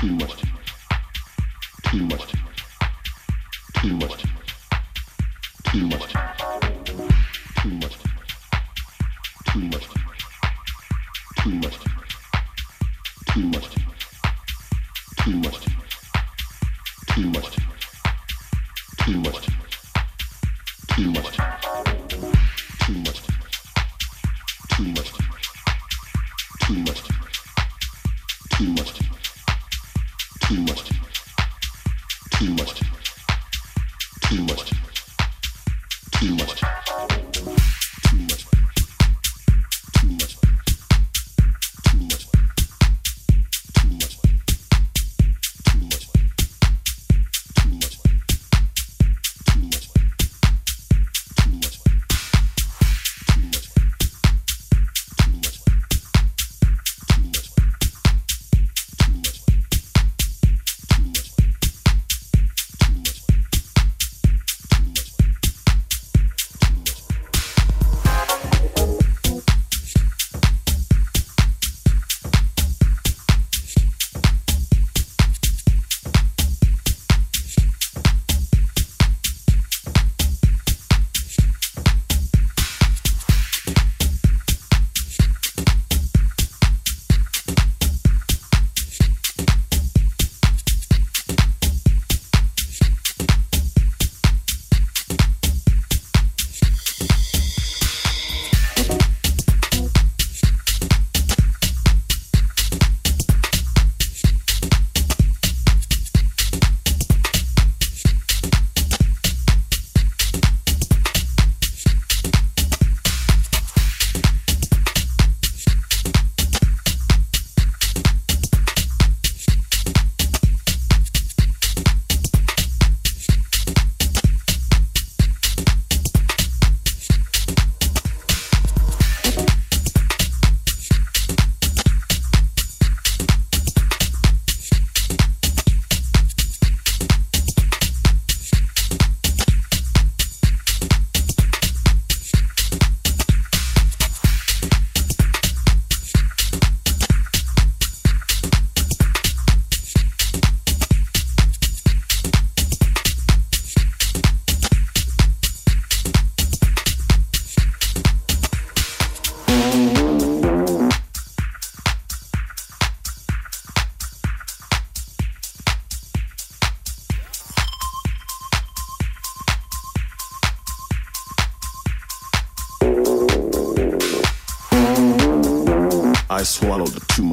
too much, too much, too much, too much, too much, too much.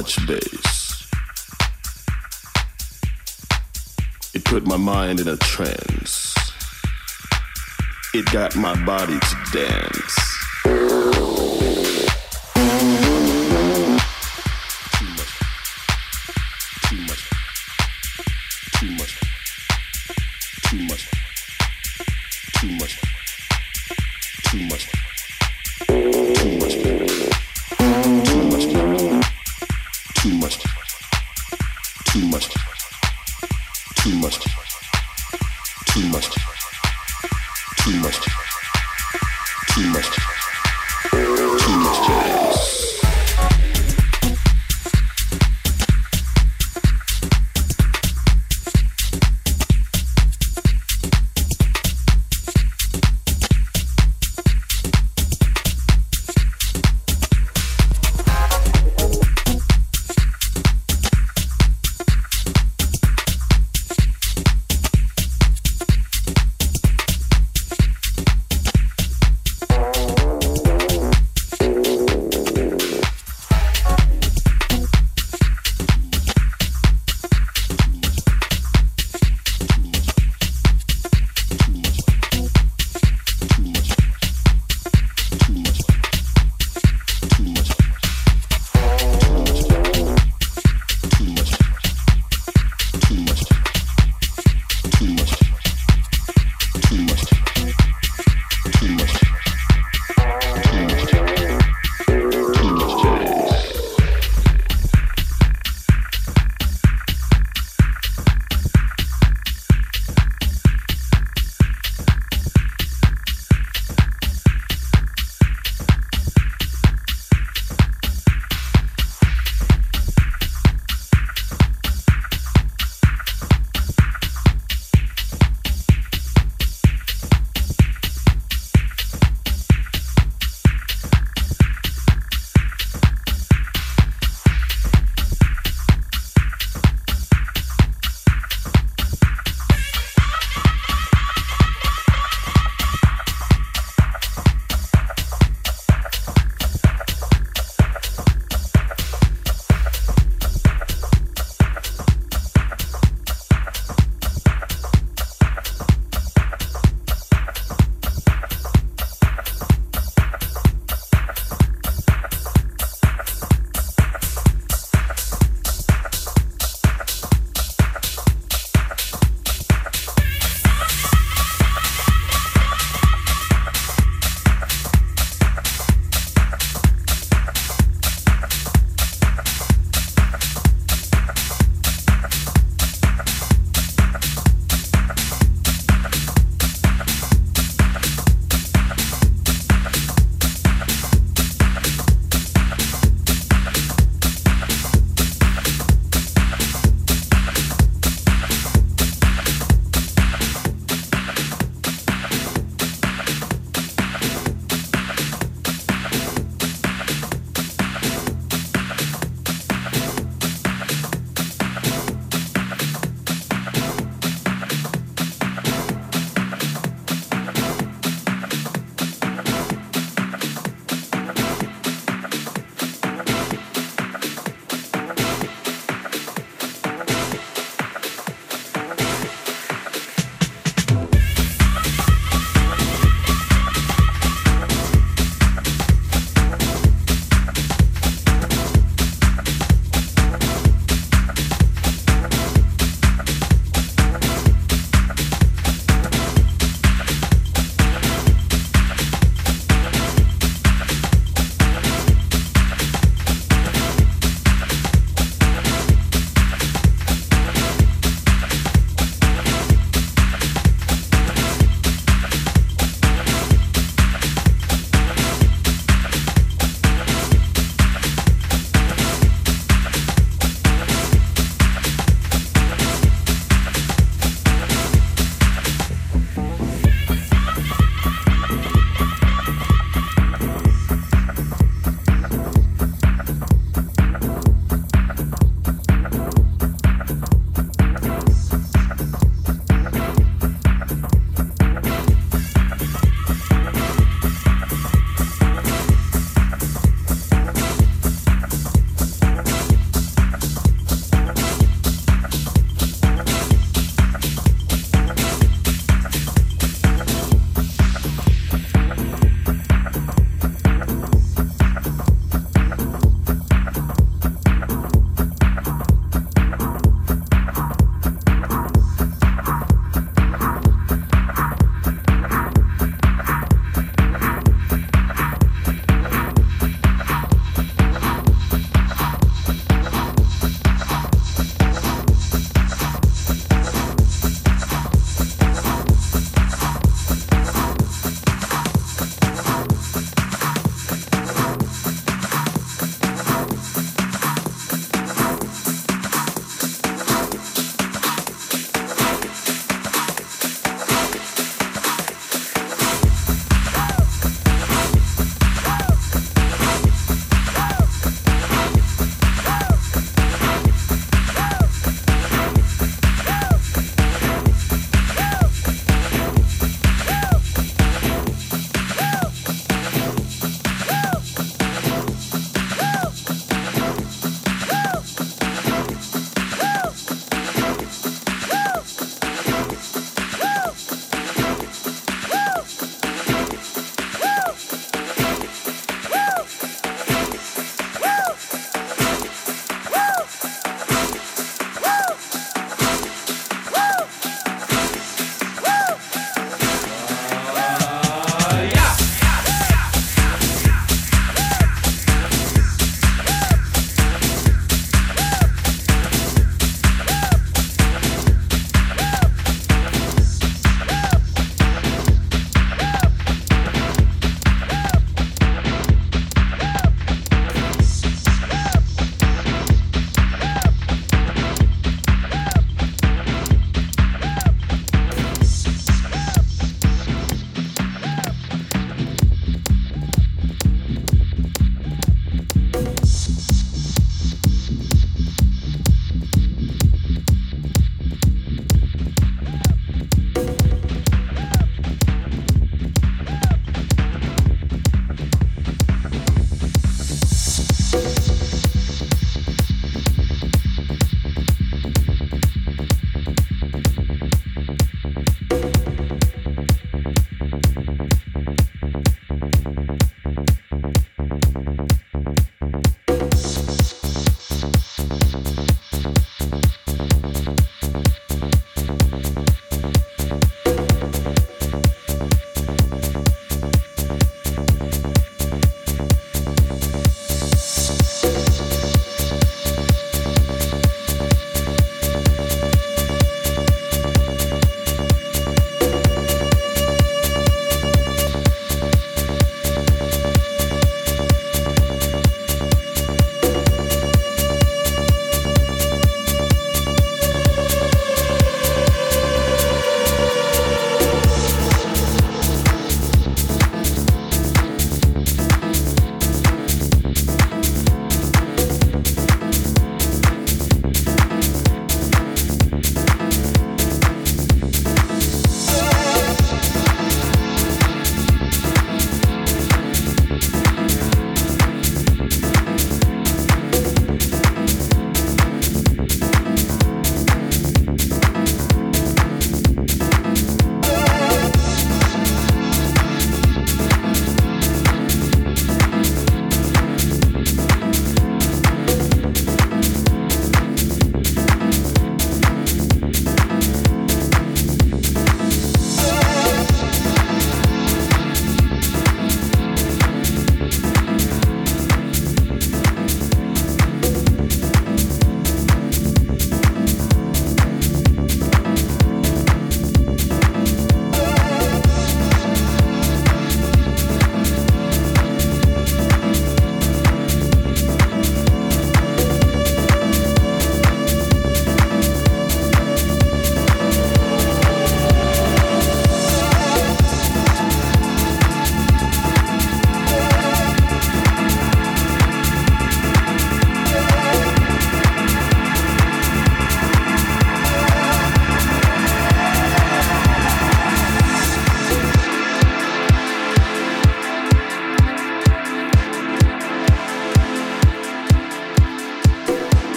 much bass. It put my mind in a trance. It got my body to dance.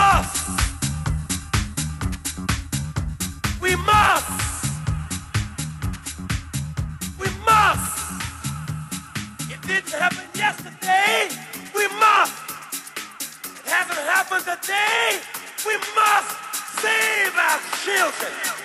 must, we must, we must. It didn't happen yesterday, we must. It hasn't happened today, we must save our children.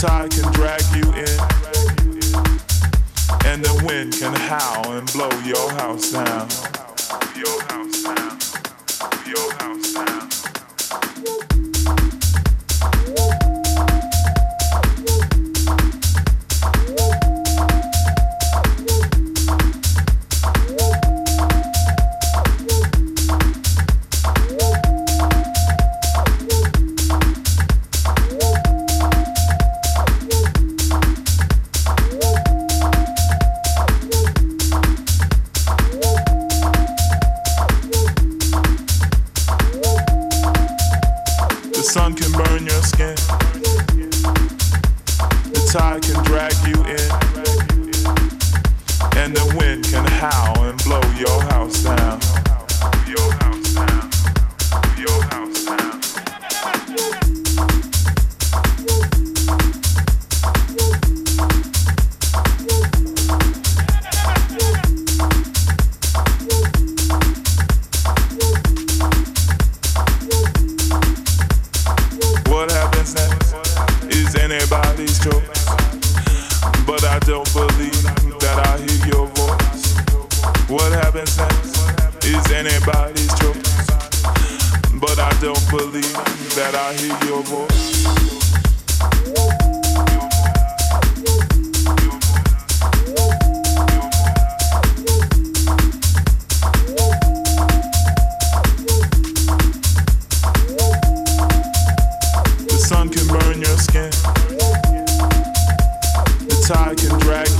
tired. I can drag